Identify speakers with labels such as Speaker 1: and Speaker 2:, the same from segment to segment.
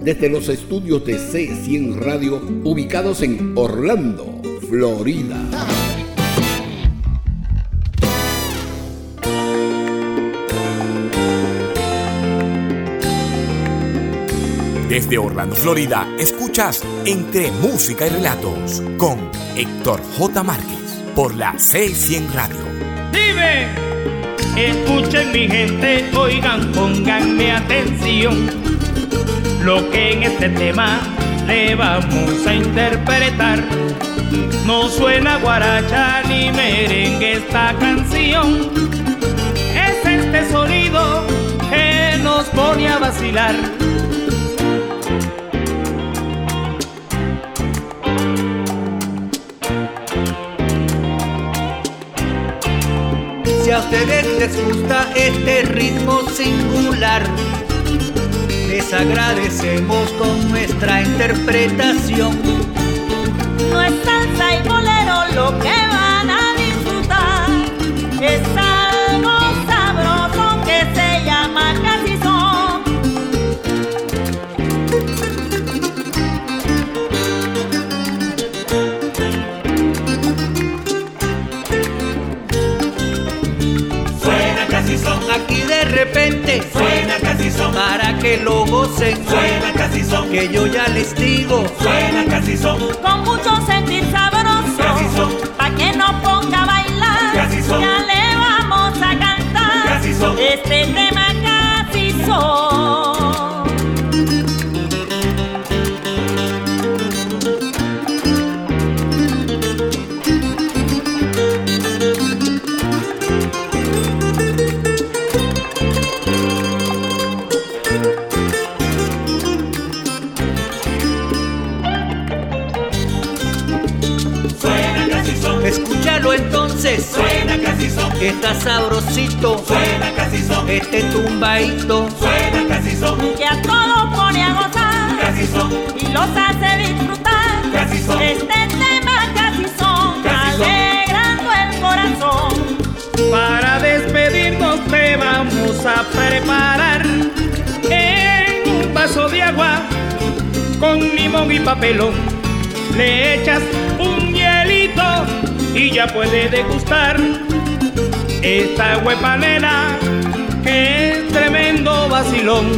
Speaker 1: desde los estudios de C100 Radio ubicados en Orlando, Florida. Desde Orlando, Florida, escuchas Entre Música y Relatos con Héctor J. Márquez por la C100 Radio.
Speaker 2: Dime, escuchen mi gente, oigan, pónganme atención lo que en este tema le vamos a interpretar. No suena guaracha ni merengue esta canción. Es este sonido que nos pone a vacilar. Si a ustedes les gusta este ritmo singular, les agradecemos con nuestra interpretación.
Speaker 3: No es salsa y bolero lo que van a disfrutar, es algo sabroso que se llama casi son.
Speaker 2: Suena casi son aquí de repente. Suena son para que lo gocen. Suena casi son que yo ya les digo. Suena casi son
Speaker 3: con mucho sentir sabroso.
Speaker 2: Casi son
Speaker 3: pa que no ponga a bailar.
Speaker 2: Casi son
Speaker 3: ya le vamos a cantar.
Speaker 2: Casi son
Speaker 3: este tema casi son.
Speaker 2: Entonces. Suena casi son Está sabrosito. Suena casi son Este tumbadito. Suena casi son
Speaker 3: Que a todos pone a gozar.
Speaker 2: Casi son
Speaker 3: Y los hace disfrutar.
Speaker 2: Casi son
Speaker 3: Este tema casi son.
Speaker 2: Casi son.
Speaker 3: alegrando el corazón.
Speaker 2: Para despedirnos te vamos a preparar en un vaso de agua con limón y papelón. Le echas un y ya puede degustar esta huepanera que es tremendo vacilón.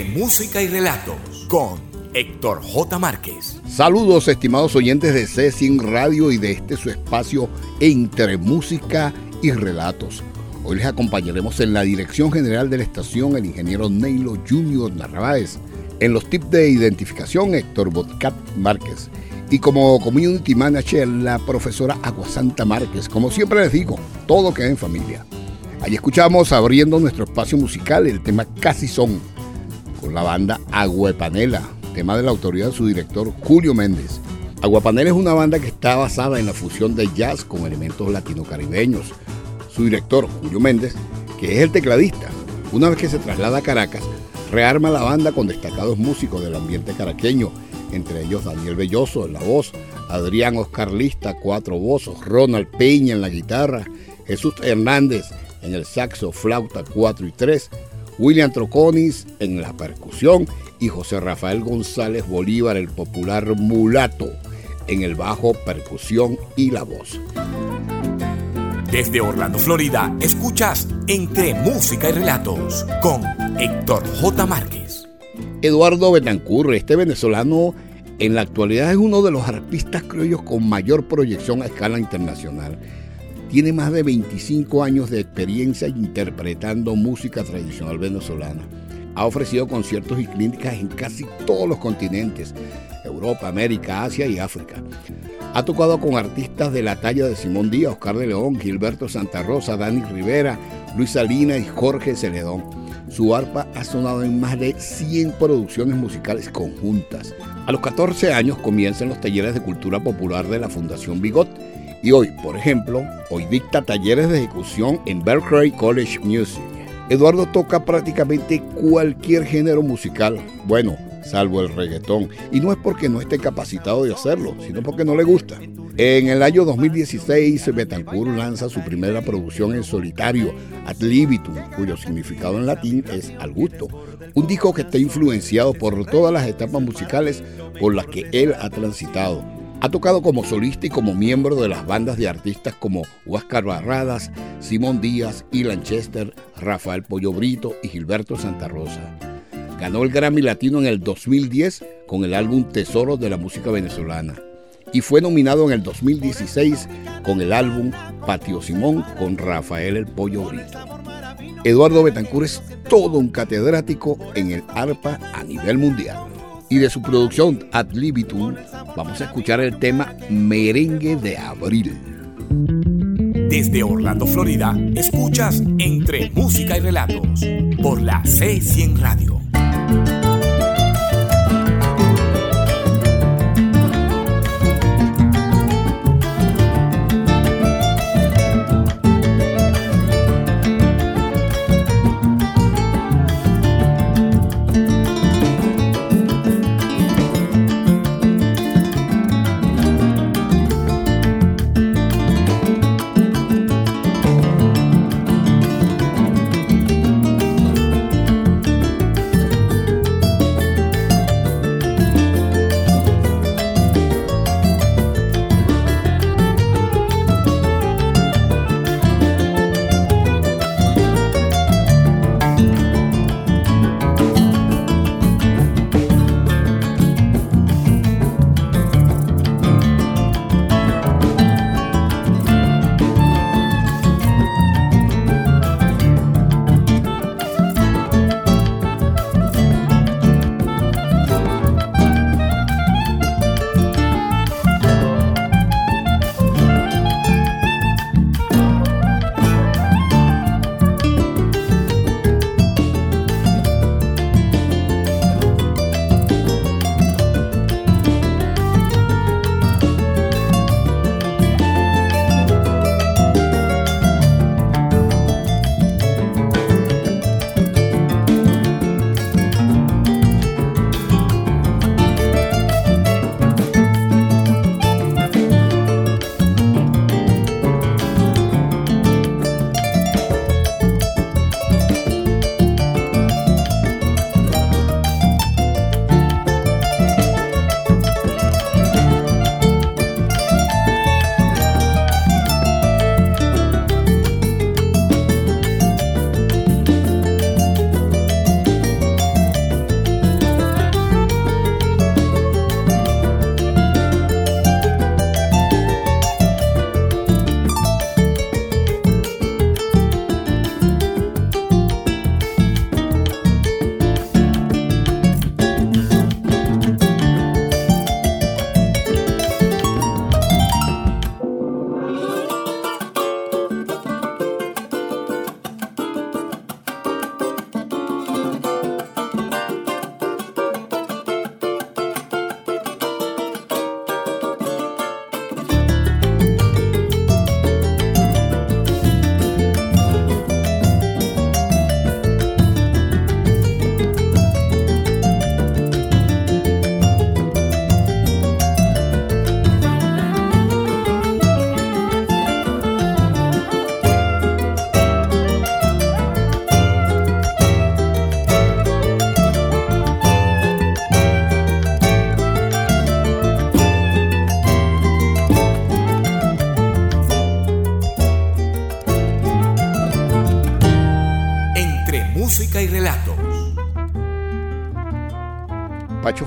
Speaker 1: Música y relatos con Héctor J. Márquez. Saludos estimados oyentes de C100 Radio y de este su espacio Entre música y relatos. Hoy les acompañaremos en la dirección general de la estación el ingeniero Neilo Junior Narváez. En los tips de identificación Héctor Botcat Márquez. Y como community manager la profesora Aguasanta Márquez. Como siempre les digo, todo queda en familia. Allí escuchamos abriendo nuestro espacio musical el tema Casi Son con la banda Aguapanela, tema de la autoría de su director Julio Méndez. Aguapanela es una banda que está basada en la fusión de jazz con elementos latino-caribeños. Su director, Julio Méndez, que es el tecladista, una vez que se traslada a Caracas, rearma la banda con destacados músicos del ambiente caraqueño, entre ellos Daniel Belloso en la voz, Adrián Oscar Lista, cuatro voces, Ronald Peña en la guitarra, Jesús Hernández en el saxo, flauta 4 y 3, William Troconis en la percusión y José Rafael González Bolívar, el popular mulato, en el bajo, percusión y la voz.
Speaker 4: Desde Orlando, Florida, escuchas Entre Música y Relatos con Héctor J. Márquez.
Speaker 1: Eduardo Betancur, este venezolano, en la actualidad es uno de los artistas criollos con mayor proyección a escala internacional. Tiene más de 25 años de experiencia interpretando música tradicional venezolana. Ha ofrecido conciertos y clínicas en casi todos los continentes, Europa, América, Asia y África. Ha tocado con artistas de la talla de Simón Díaz, Oscar de León, Gilberto Santa Rosa, Dani Rivera, Luis Salina y Jorge Celedón. Su arpa ha sonado en más de 100 producciones musicales conjuntas. A los 14 años comienzan los talleres de cultura popular de la Fundación Bigot y hoy, por ejemplo, hoy dicta talleres de ejecución en Berkeley College Music. Eduardo toca prácticamente cualquier género musical, bueno, salvo el reggaetón, y no es porque no esté capacitado de hacerlo, sino porque no le gusta. En el año 2016, Betancourt lanza su primera producción en solitario, Ad libitum, cuyo significado en latín es al gusto. Un disco que está influenciado por todas las etapas musicales por las que él ha transitado ha tocado como solista y como miembro de las bandas de artistas como Huáscar Barradas, Simón Díaz, y Lanchester, Rafael Pollo Brito y Gilberto Santa Rosa. Ganó el Grammy Latino en el 2010 con el álbum Tesoro de la música venezolana y fue nominado en el 2016 con el álbum Patio Simón con Rafael el Pollo Brito. Eduardo Betancur es todo un catedrático en el arpa a nivel mundial y de su producción Ad libitum, vamos a escuchar el tema Merengue de Abril.
Speaker 4: Desde Orlando, Florida, escuchas Entre Música y Relatos por la C100 Radio.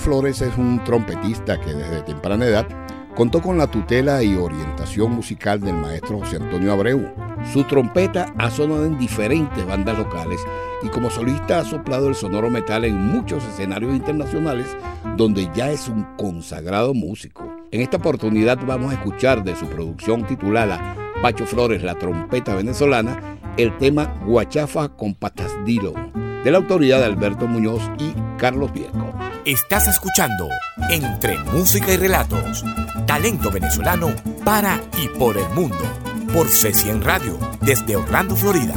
Speaker 1: Flores es un trompetista que desde temprana edad contó con la tutela y orientación musical del maestro José Antonio Abreu. Su trompeta ha sonado en diferentes bandas locales y como solista ha soplado el sonoro metal en muchos escenarios internacionales donde ya es un consagrado músico. En esta oportunidad vamos a escuchar de su producción titulada Pacho Flores, la trompeta venezolana, el tema Guachafa con Patas Dilo, de la autoría de Alberto Muñoz y Carlos Viejo.
Speaker 4: Estás escuchando Entre Música y Relatos, talento venezolano para y por el mundo, por C100 Radio, desde Orlando, Florida.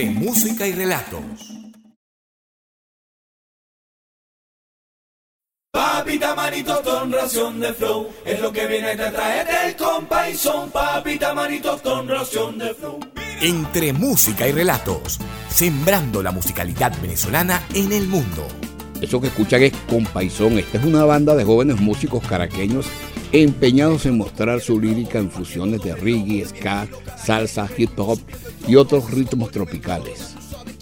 Speaker 4: Y relatos.
Speaker 5: Papita manito con ración de flow, es lo que viene a traer el compa y son papita manito con ración de flow.
Speaker 4: Entre música y relatos, sembrando la musicalidad venezolana en el mundo.
Speaker 1: Eso que escuchan es Compaisón. Esta es una banda de jóvenes músicos caraqueños empeñados en mostrar su lírica en fusiones de reggae, ska, salsa, hip hop y otros ritmos tropicales.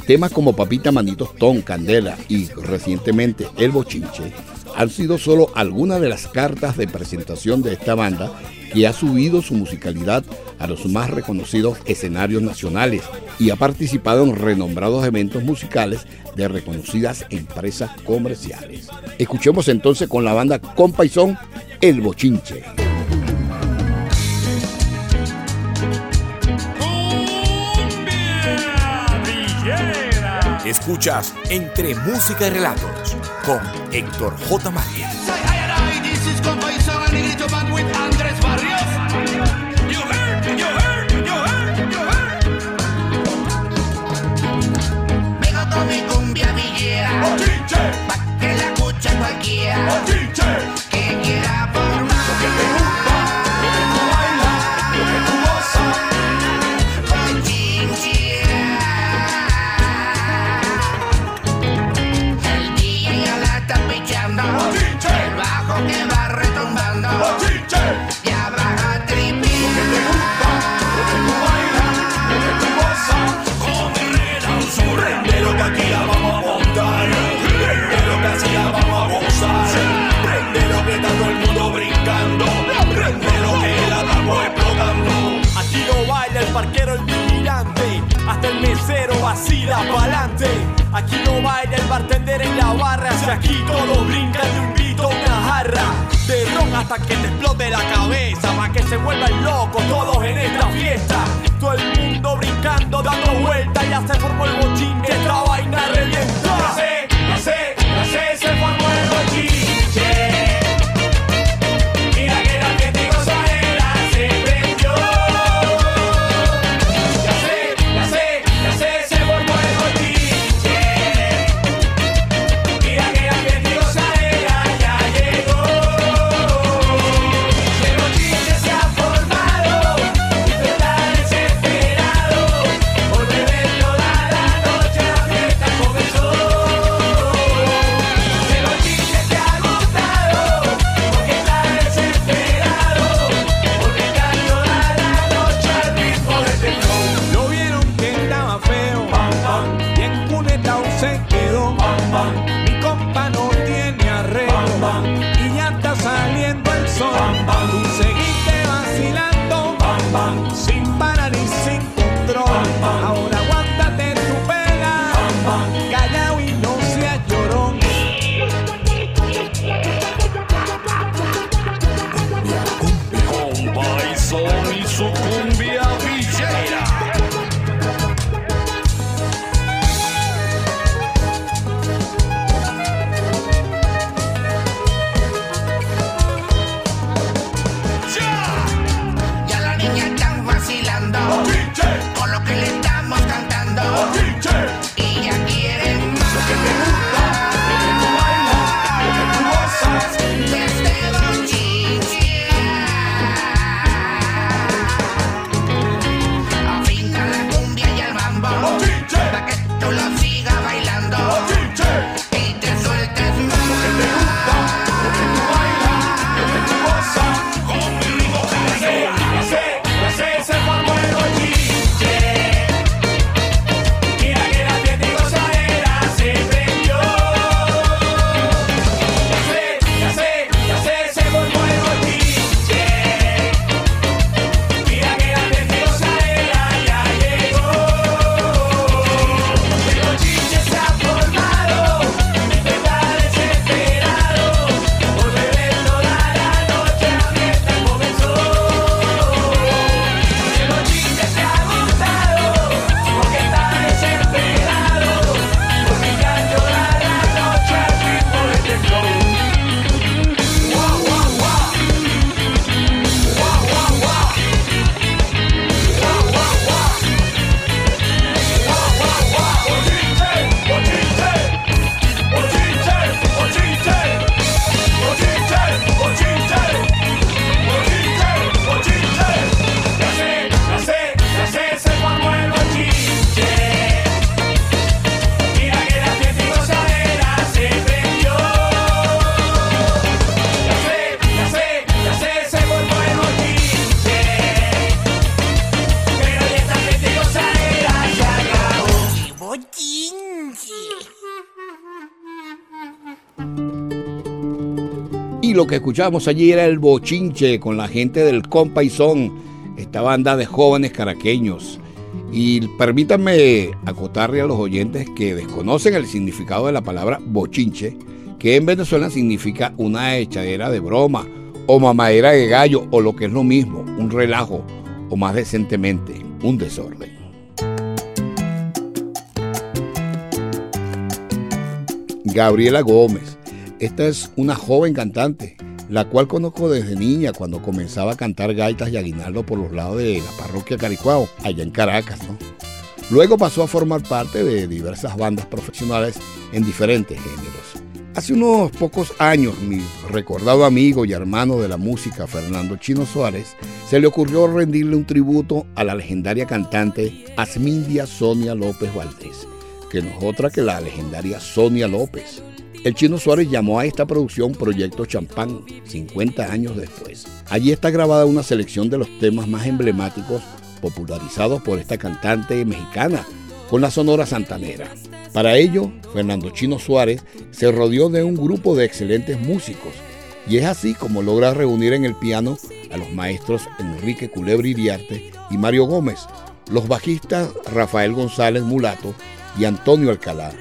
Speaker 1: Temas como Papita Manitos Ton, Candela y recientemente El Bochinche han sido solo algunas de las cartas de presentación de esta banda que ha subido su musicalidad a los más reconocidos escenarios nacionales y ha participado en renombrados eventos musicales de reconocidas empresas comerciales. Escuchemos entonces con la banda Compaisón El Bochinche.
Speaker 6: Escuchas Entre Música y Relatos con Héctor J. Magia.
Speaker 7: vacila pa'lante. Aquí no baila el bartender en la barra. Si aquí todos brincan, te invito a una jarra de ron hasta que te explote la cabeza. para que se vuelvan locos todos en esta fiesta. Todo el mundo brincando, dando vueltas. Ya se formó el bochinche, esta vaina revienta. Ya sé, ya sé, niñas están vacilando.
Speaker 1: Lo que escuchábamos allí era el bochinche con la gente del Son, esta banda de jóvenes caraqueños. Y permítanme acotarle a los oyentes que desconocen el significado de la palabra bochinche, que en Venezuela significa una echadera de broma, o mamadera de gallo, o lo que es lo mismo, un relajo, o más decentemente, un desorden. Gabriela Gómez. Esta es una joven cantante, la cual conozco desde niña cuando comenzaba a cantar gaitas y aguinaldo por los lados de la parroquia Caricuao, allá en Caracas. Luego pasó a formar parte de diversas bandas profesionales en diferentes géneros. Hace unos pocos años, mi recordado amigo y hermano de la música, Fernando Chino Suárez, se le ocurrió rendirle un tributo a la legendaria cantante Asmindia Sonia López Valdés que no es otra que la legendaria Sonia López. El chino Suárez llamó a esta producción Proyecto Champán 50 años después. Allí está grabada una selección de los temas más emblemáticos popularizados por esta cantante mexicana con la Sonora Santanera. Para ello, Fernando Chino Suárez se rodeó de un grupo de excelentes músicos y es así como logra reunir en el piano a los maestros Enrique Culebra Iriarte y Mario Gómez, los bajistas Rafael González Mulato y Antonio Alcalá,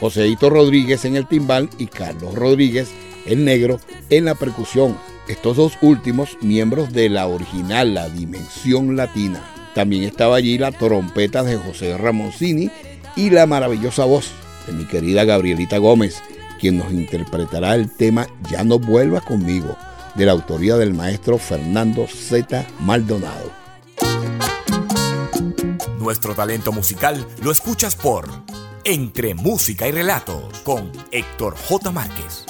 Speaker 1: Joseito Rodríguez en el timbal y Carlos Rodríguez, el negro, en la percusión. Estos dos últimos miembros de la original La Dimensión Latina. También estaba allí la trompeta de José Ramoncini y la maravillosa voz de mi querida Gabrielita Gómez, quien nos interpretará el tema Ya no vuelvas conmigo, de la autoría del maestro Fernando Z. Maldonado.
Speaker 8: Nuestro talento musical lo escuchas por Entre Música y Relatos con Héctor J. Márquez.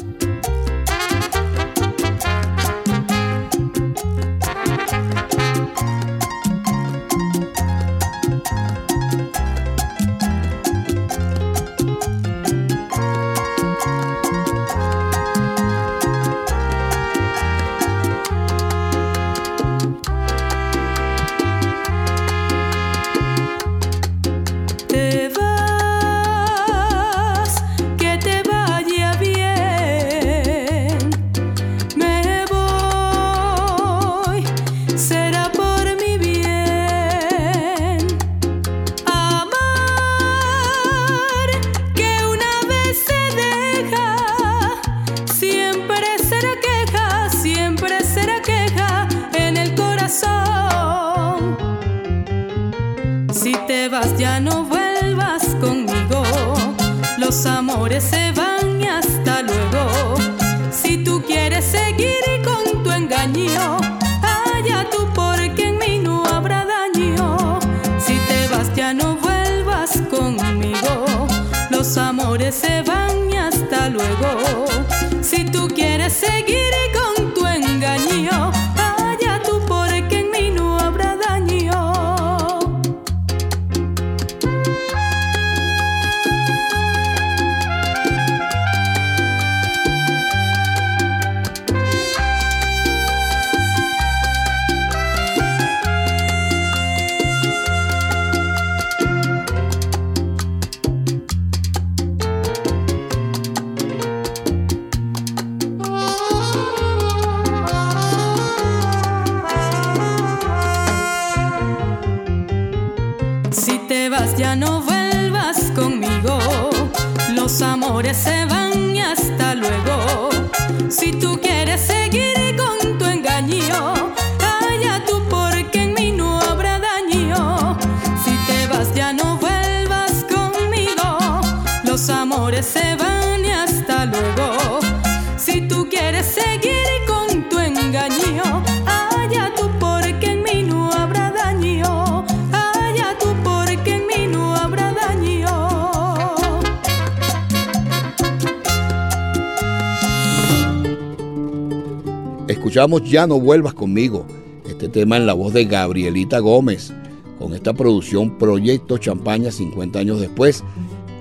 Speaker 1: Ya no vuelvas conmigo, este tema en la voz de Gabrielita Gómez, con esta producción Proyecto Champaña 50 años después,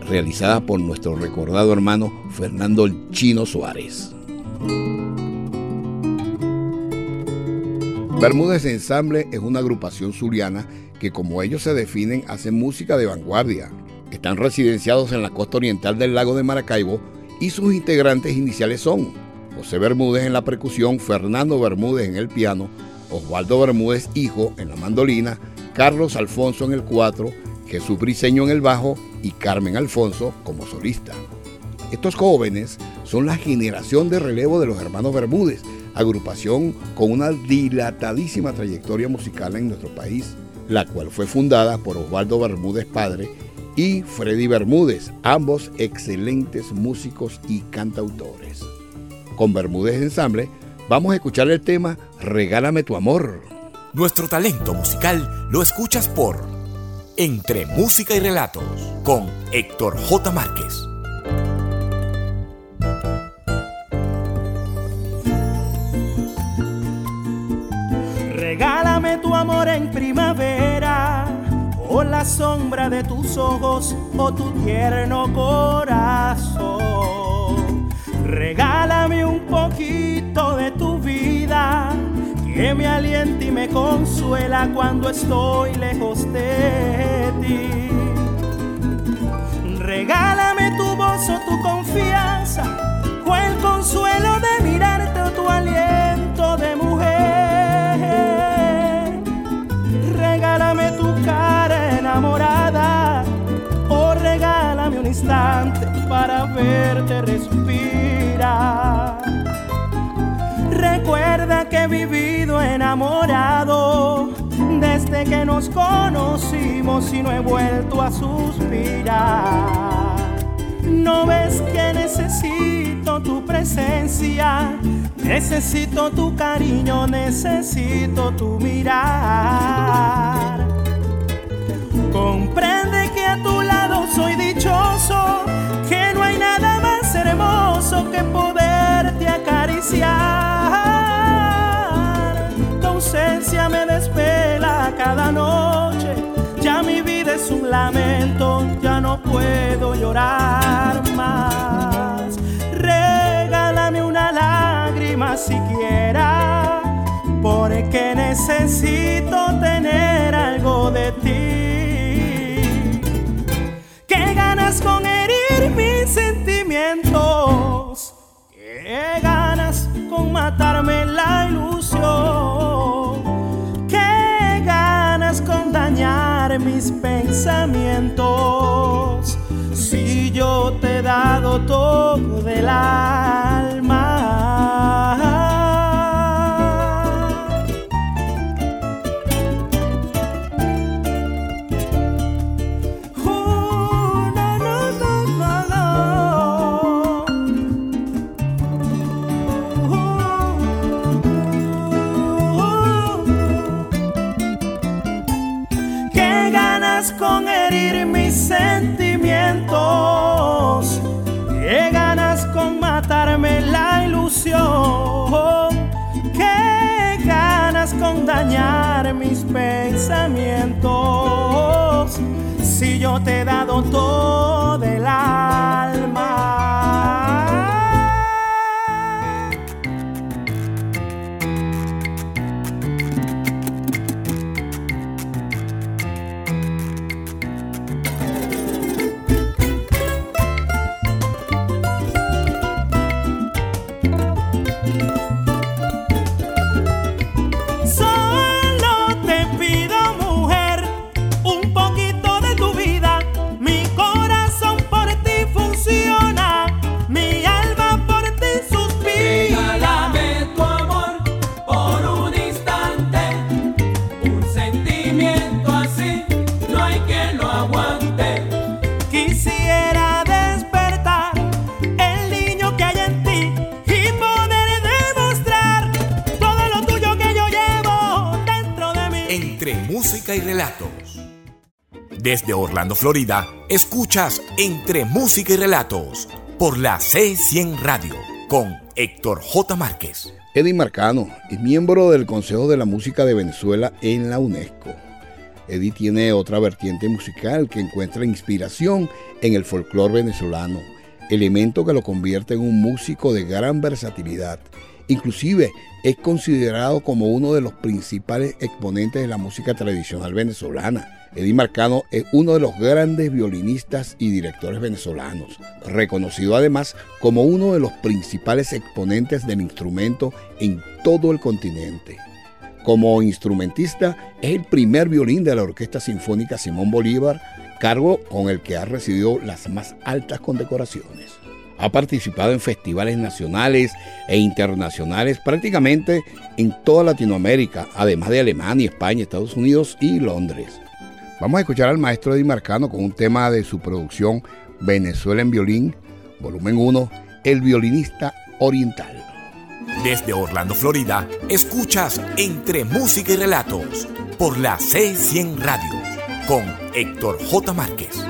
Speaker 1: realizada por nuestro recordado hermano Fernando Chino Suárez. Bermúdez Ensamble es una agrupación zuliana que como ellos se definen hacen música de vanguardia. Están residenciados en la costa oriental del lago de Maracaibo y sus integrantes iniciales son José Bermúdez en la percusión, Fernando Bermúdez en el piano, Osvaldo Bermúdez hijo en la mandolina, Carlos Alfonso en el cuatro, Jesús Briceño en el bajo y Carmen Alfonso como solista. Estos jóvenes son la generación de relevo de los hermanos Bermúdez, agrupación con una dilatadísima trayectoria musical en nuestro país, la cual fue fundada por Osvaldo Bermúdez padre y Freddy Bermúdez, ambos excelentes músicos y cantautores. Con Bermúdez Ensamble vamos a escuchar el tema Regálame tu amor.
Speaker 4: Nuestro talento musical lo escuchas por Entre Música y Relatos con Héctor J. Márquez.
Speaker 9: Regálame tu amor en primavera, o la sombra de tus ojos, o tu tierno corazón. Regálame que me alienta y me consuela cuando estoy lejos de ti. Regálame tu voz o tu confianza, o el consuelo de mirarte o tu aliento de mujer regálame tu cara enamorada o regálame un instante para verte respirar. Que he vivido enamorado desde que nos conocimos y no he vuelto a suspirar. No ves que necesito tu presencia, necesito tu cariño, necesito tu mirar. Comprende que a tu lado soy dichoso, que no hay nada más hermoso que poderte acariciar. Cada noche ya mi vida es un lamento, ya no puedo llorar más. Regálame una lágrima siquiera, porque necesito tener algo de ti. ¿Qué ganas con herir mis sentimientos? ¿Qué ganas con matarme la pensamientos. Si yo te he dado todo del alma. Si yo te he dado todo
Speaker 4: y relatos. Desde Orlando, Florida, escuchas Entre Música y Relatos por la C100 Radio con Héctor J. Márquez.
Speaker 1: Eddie Marcano es miembro del Consejo de la Música de Venezuela en la UNESCO. Eddie tiene otra vertiente musical que encuentra inspiración en el folclore venezolano, elemento que lo convierte en un músico de gran versatilidad Inclusive es considerado como uno de los principales exponentes de la música tradicional venezolana. Eddie Marcano es uno de los grandes violinistas y directores venezolanos, reconocido además como uno de los principales exponentes del instrumento en todo el continente. Como instrumentista, es el primer violín de la Orquesta Sinfónica Simón Bolívar, cargo con el que ha recibido las más altas condecoraciones. Ha participado en festivales nacionales e internacionales prácticamente en toda Latinoamérica, además de Alemania, España, Estados Unidos y Londres. Vamos a escuchar al maestro Eddie Marcano con un tema de su producción Venezuela en violín, volumen 1, El violinista oriental.
Speaker 4: Desde Orlando, Florida, escuchas Entre Música y Relatos por la C100 Radio con Héctor J. Márquez.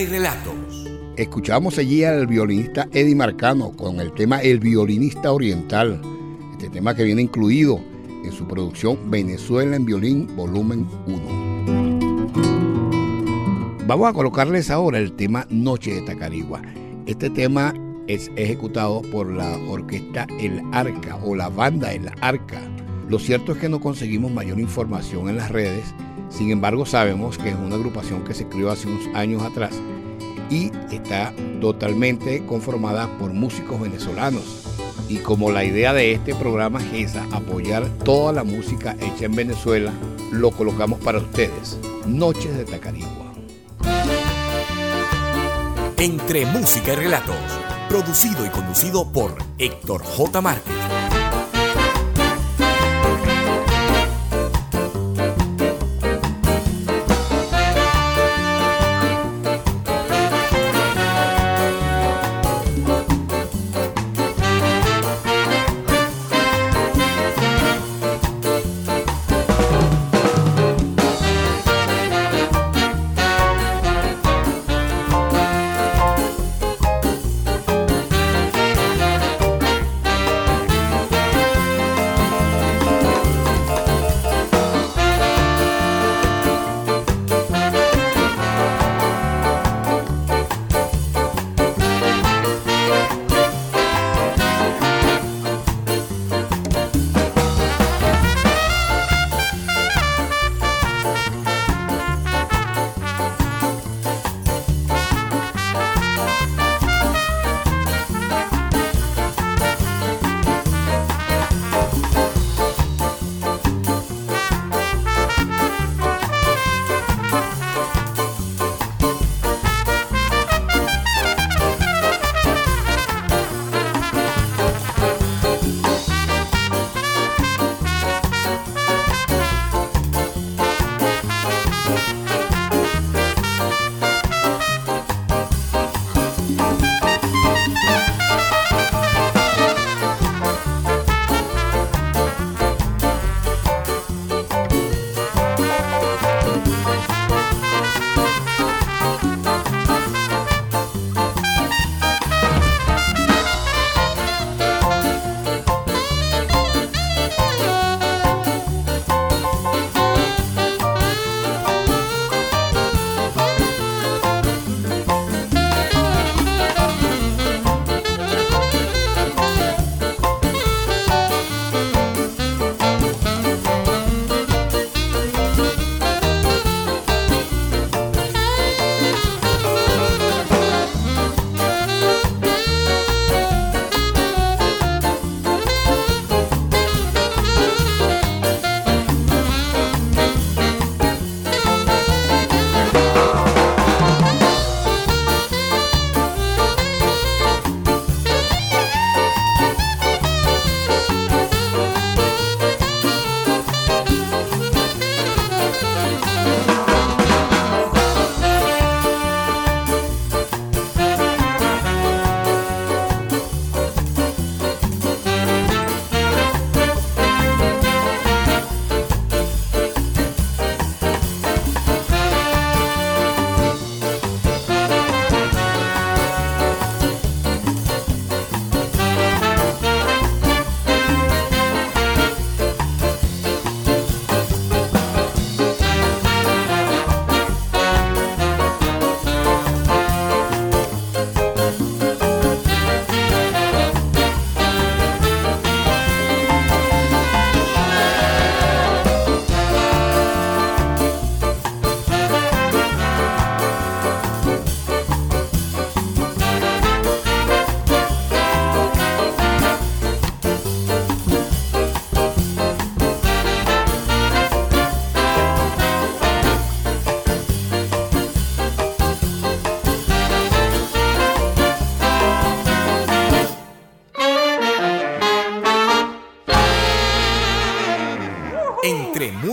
Speaker 4: Y relatos.
Speaker 1: Escuchamos allí al violinista Eddie Marcano con el tema El violinista oriental, este tema que viene incluido en su producción Venezuela en violín volumen 1. Vamos a colocarles ahora el tema Noche de Tacarigua. Este tema es ejecutado por la orquesta El Arca o la banda El Arca. Lo cierto es que no conseguimos mayor información en las redes sin embargo, sabemos que es una agrupación que se creó hace unos años atrás y está totalmente conformada por músicos venezolanos. Y como la idea de este programa es esa, apoyar toda la música hecha en Venezuela, lo colocamos para ustedes. Noches de Tacarigua.
Speaker 4: Entre música y relatos, producido y conducido por Héctor J. Márquez.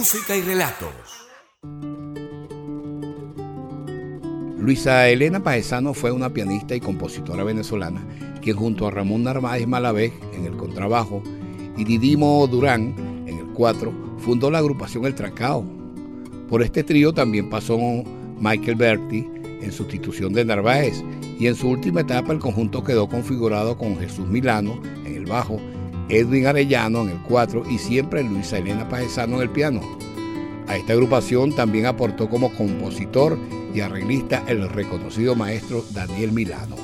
Speaker 4: Música y relatos.
Speaker 1: Luisa Elena Paesano fue una pianista y compositora venezolana que junto a Ramón Narváez Malavés en el contrabajo y Didimo Durán en el cuatro fundó la agrupación El Trancao. Por este trío también pasó Michael Berti en sustitución de Narváez y en su última etapa el conjunto quedó configurado con Jesús Milano en el bajo, Edwin Arellano en el 4 y siempre Luisa Elena Paesano en el piano. A esta agrupación también aportó como compositor y arreglista el reconocido maestro Daniel Milano.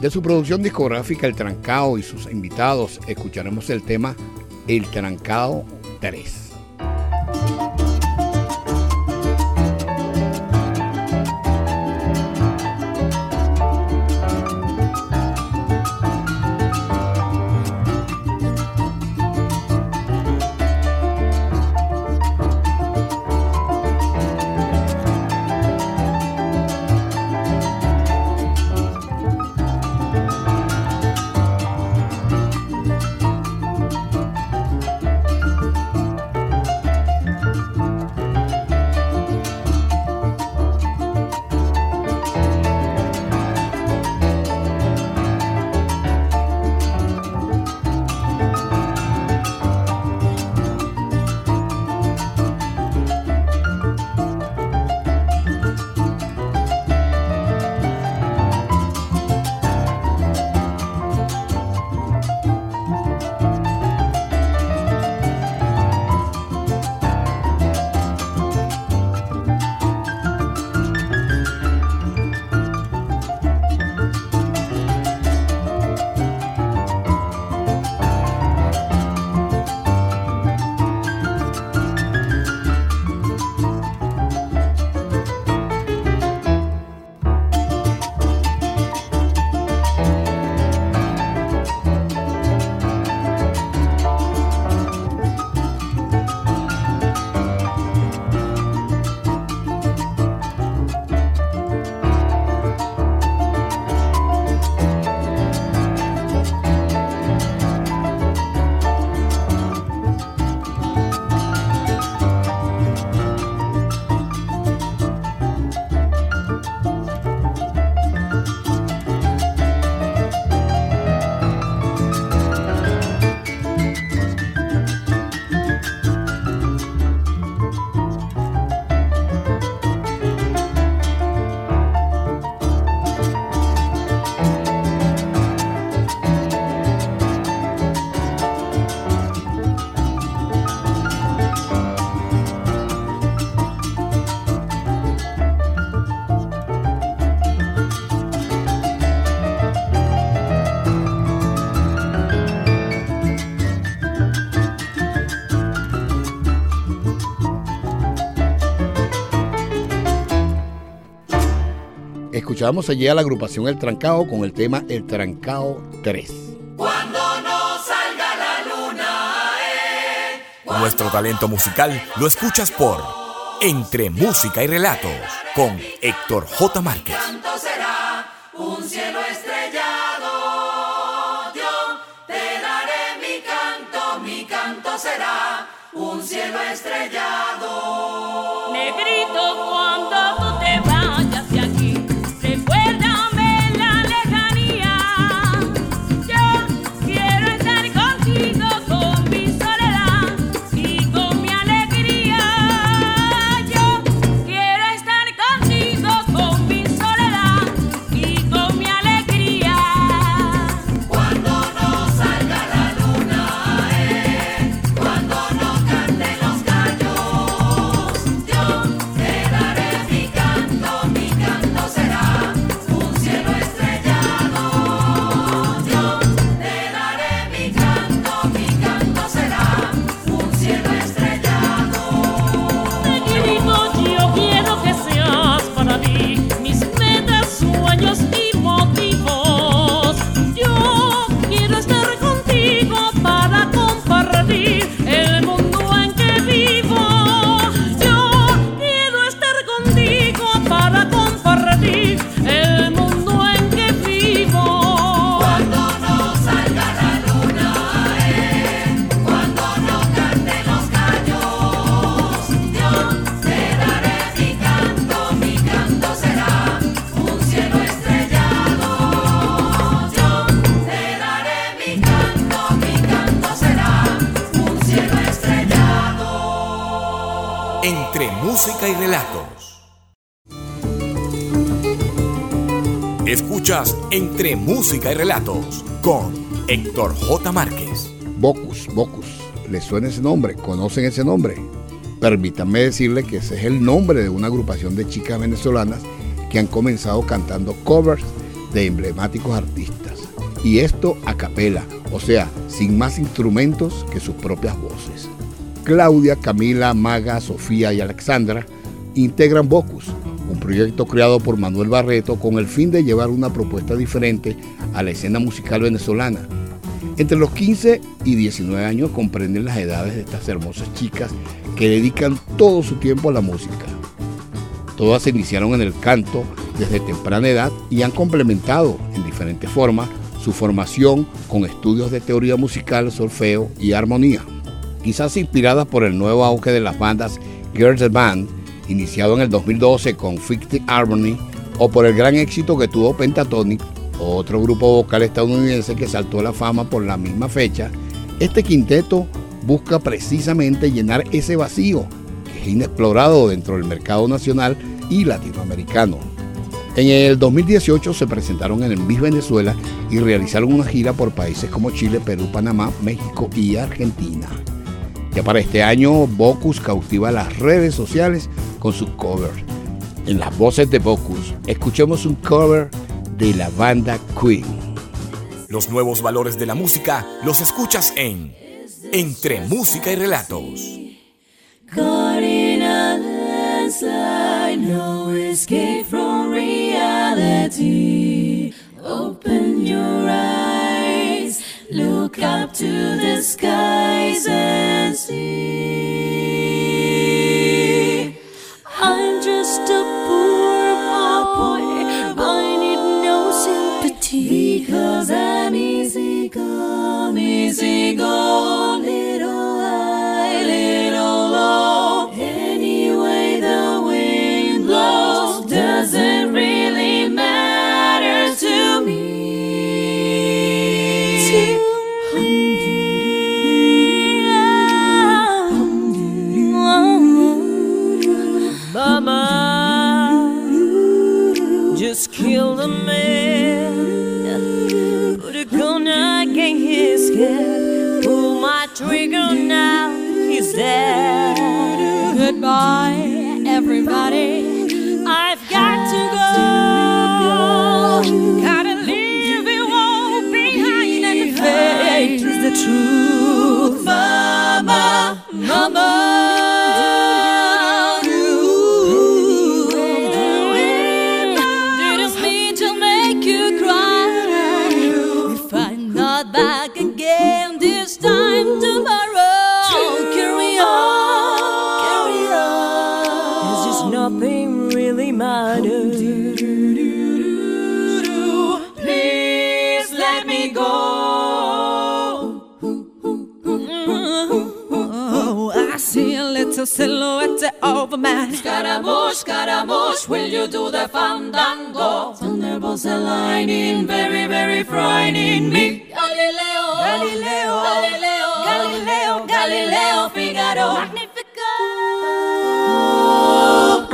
Speaker 1: De su producción discográfica El Trancao y sus invitados escucharemos el tema El Trancao 3. Escuchamos allí a la agrupación El Trancao con el tema El Trancao 3.
Speaker 5: Cuando no salga la luna, eh,
Speaker 4: Nuestro talento musical lo escuchas por Entre Música y Relatos con Héctor J. Márquez.
Speaker 5: canto será un cielo estrellado. Yo te daré mi canto, mi canto será un cielo estrellado.
Speaker 3: Negrito, cuando
Speaker 4: Escuchas Entre música y relatos con Héctor J. Márquez.
Speaker 1: Bocus, Bocus. ¿Les suena ese nombre? ¿Conocen ese nombre? Permítanme decirle que ese es el nombre de una agrupación de chicas venezolanas que han comenzado cantando covers de emblemáticos artistas. Y esto a capela, o sea, sin más instrumentos que sus propias voces. Claudia, Camila, Maga, Sofía y Alexandra integran Bocus, un proyecto creado por Manuel Barreto con el fin de llevar una propuesta diferente a la escena musical venezolana. Entre los 15 y 19 años comprenden las edades de estas hermosas chicas que dedican todo su tiempo a la música. Todas se iniciaron en el canto desde temprana edad y han complementado en diferentes formas su formación con estudios de teoría musical, solfeo y armonía quizás inspiradas por el nuevo auge de las bandas Girls Band, iniciado en el 2012 con Fictive Harmony, o por el gran éxito que tuvo Pentatonic, otro grupo vocal estadounidense que saltó a la fama por la misma fecha, este quinteto busca precisamente llenar ese vacío que es inexplorado dentro del mercado nacional y latinoamericano. En el 2018 se presentaron en el Miss Venezuela y realizaron una gira por países como Chile, Perú, Panamá, México y Argentina. Ya para este año, Bocus cautiva las redes sociales con su cover. En las voces de Bocus, escuchemos un cover de la banda Queen.
Speaker 4: Los nuevos valores de la música los escuchas en Entre Música y Relatos.
Speaker 10: no escape from reality. Open your eyes, look up to the skies and see.
Speaker 11: Man.
Speaker 10: Scaramouche, Scaramouche, will you do the fandango? Thunderbolts aligning, very, very frightening me. Galileo, Galileo, Galileo, Galileo, Galileo, Figaro. Magnifico.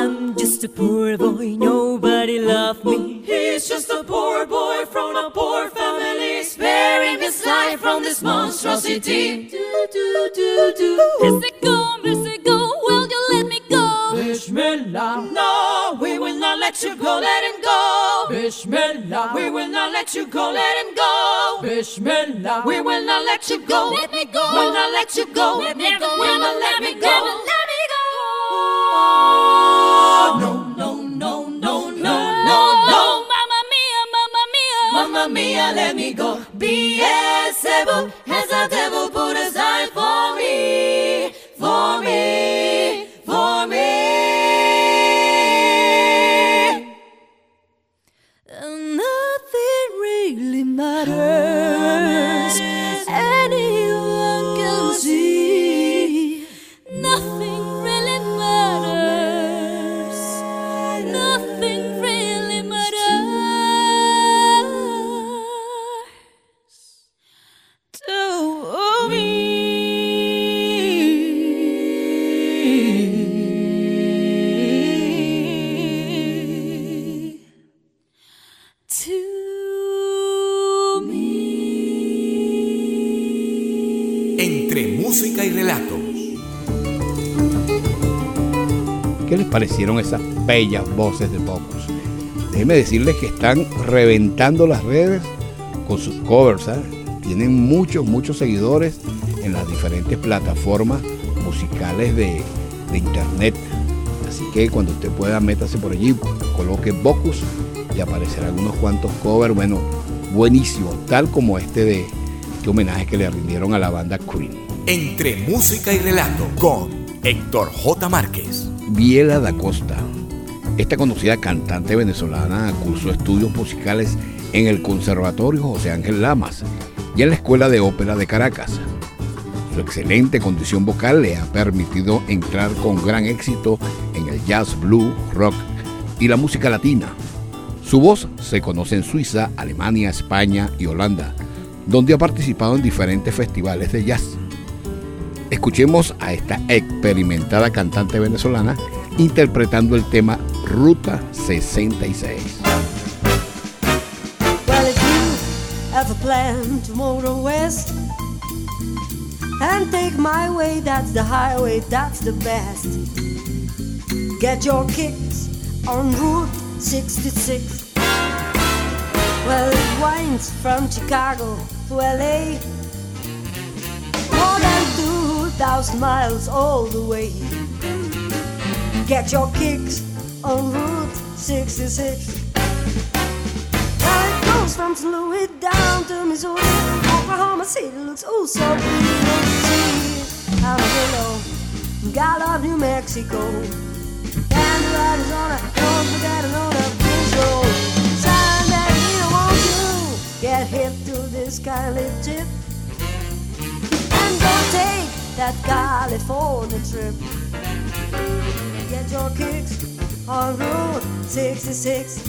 Speaker 11: I'm just a poor boy, nobody loved me.
Speaker 10: He's just a poor boy from a poor family, sparing his life from this monstrosity. Do, do, do, do.
Speaker 11: Mexico, Mexico, go,
Speaker 10: let him go. Bismillah, we will not let you go, let him go. Bismillah, we will not let you go, let me go. We will not let you go, let me go. Will not let me go, let me go. No, no, no, no, no, no, no.
Speaker 11: Oh, mamma mia, mamma mia.
Speaker 10: Mamma mia, let me go.
Speaker 1: ¿Qué les parecieron esas bellas voces de Bocus? Déjenme decirles que están reventando las redes con sus covers. ¿sabes? Tienen muchos, muchos seguidores en las diferentes plataformas musicales de, de internet. Así que cuando usted pueda, métase por allí, coloque Bocus y aparecerán unos cuantos covers, bueno, buenísimos, tal como este de este homenaje que le rindieron a la banda Queen.
Speaker 4: Entre música y relato con Héctor J. Márquez.
Speaker 1: Biela da Costa. Esta conocida cantante venezolana cursó estudios musicales en el Conservatorio José Ángel Lamas y en la Escuela de Ópera de Caracas. Su excelente condición vocal le ha permitido entrar con gran éxito en el jazz, blues, rock y la música latina. Su voz se conoce en Suiza, Alemania, España y Holanda, donde ha participado en diferentes festivales de jazz. Escuchemos a esta experimentada cantante venezolana interpretando el tema Ruta 66.
Speaker 12: Well, if you have a plan to motor west and take my way, that's the highway, that's the best. Get your kicks on Route 66. Well, it winds from Chicago to LA, more than 2,000 miles all the way. Get your kicks on Route 66. Now it goes from St. Louis down to Missouri. Oklahoma City looks oh so pretty. Amarillo, Gallup, New Mexico. And Arizona, don't forget another road. San Bernardino, won't you get hip to this kindly tip? And don't take that California trip. Get your kicks on Route 66.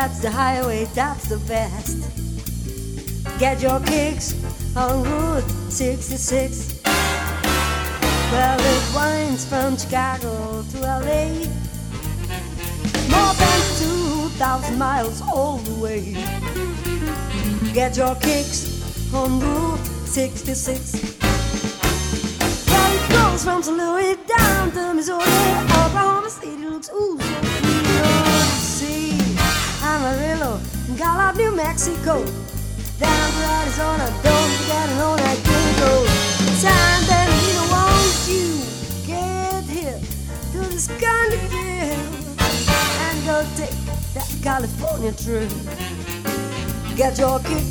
Speaker 12: That's the highway, that's the best. Get your kicks on Route 66. Well, it winds from Chicago to LA, more than 2,000 miles all the way. Get your kicks on Route 66. Well, it goes from St. Louis down to Missouri. Gallup, New Mexico. Down to Arizona, don't forget an old that good road. San Bernardino, you get here to this of and go take that California trip. Get your kick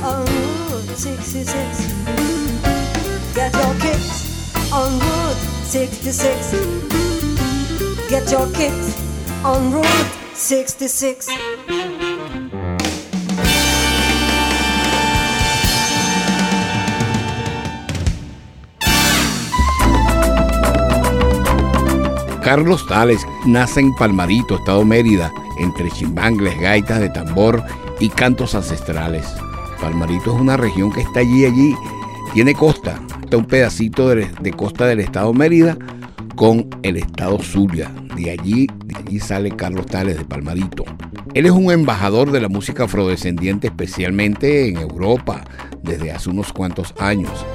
Speaker 12: on Route 66. Get your kicks on Route 66. Get your kicks on Route 66.
Speaker 1: Carlos Tales nace en Palmarito, Estado Mérida, entre chimbangles, gaitas de tambor y cantos ancestrales. Palmarito es una región que está allí, allí, tiene costa, está un pedacito de, costa del Estado Mérida con el Estado Zulia. De allí, de allí sale Carlos Tales de Palmarito. Él es un embajador de la música afrodescendiente, especialmente en Europa, desde hace unos cuantos años.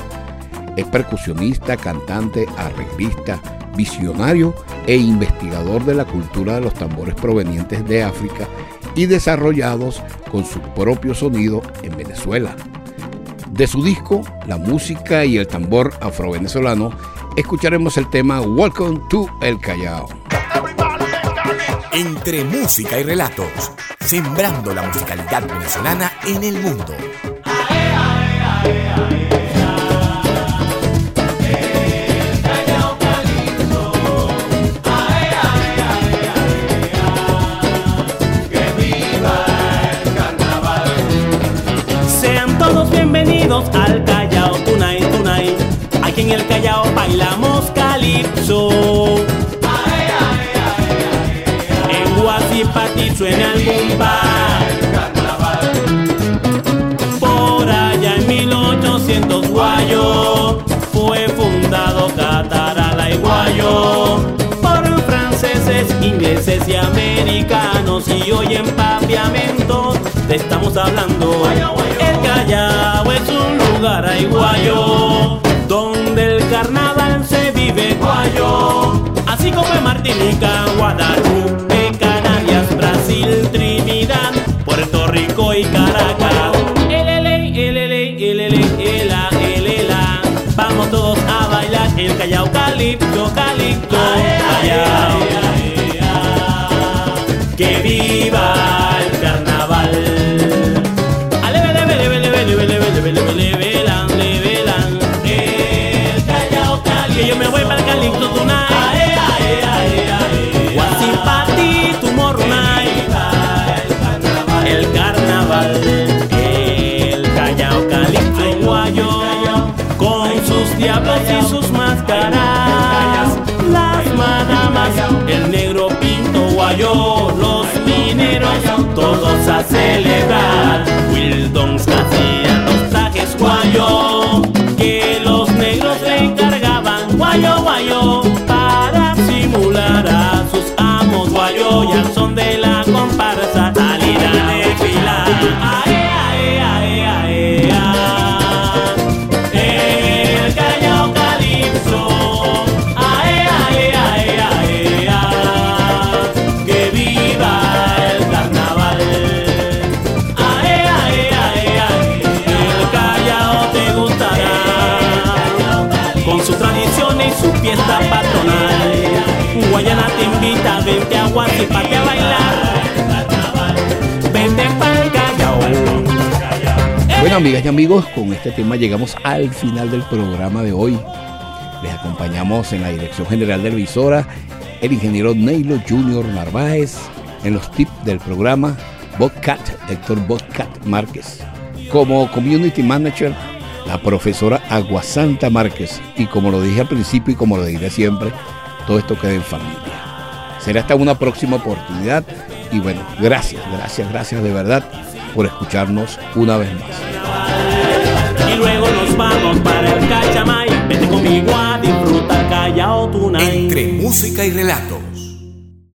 Speaker 1: Es percusionista, cantante, arreglista, visionario e investigador de la cultura de los tambores provenientes de África y desarrollados con su propio sonido en Venezuela. De su disco, La música y el tambor afrovenezolano, escucharemos el tema Welcome to El Callao.
Speaker 4: Entre música y relatos, sembrando la musicalidad venezolana en el mundo.
Speaker 13: Guasipati suena el bumba. Por allá en 1800 Guayo fue fundado Catarala y Guayo por franceses, ingleses y americanos y hoy en paviamentos te estamos hablando. El Callao es un lugar ay guayo donde el carnaval se vive guayo, así como en Martinica, Guadalupe, Trinidad, Puerto Rico y Caracas. Vamos todos a bailar el Callao Calipto, Calipto, Que viva el carnaval. El que yo me voy para el Calipto a celebrar.
Speaker 1: Amigas y amigos, con este tema llegamos al final del programa de hoy. Les acompañamos en la dirección general de la el ingeniero Neilo Junior Narváez, en los tips del programa Bobcat, Héctor Bobcat Márquez. Como community manager, la profesora Aguasanta Márquez. Y como lo dije al principio y como lo diré siempre, todo esto queda en familia. Será hasta una próxima oportunidad. Y bueno, gracias, gracias, gracias de verdad por escucharnos una vez más.
Speaker 13: Luego nos vamos para el Cachamay. Vete conmigo a disfrutar Callao Tunay.
Speaker 4: Entre música y relatos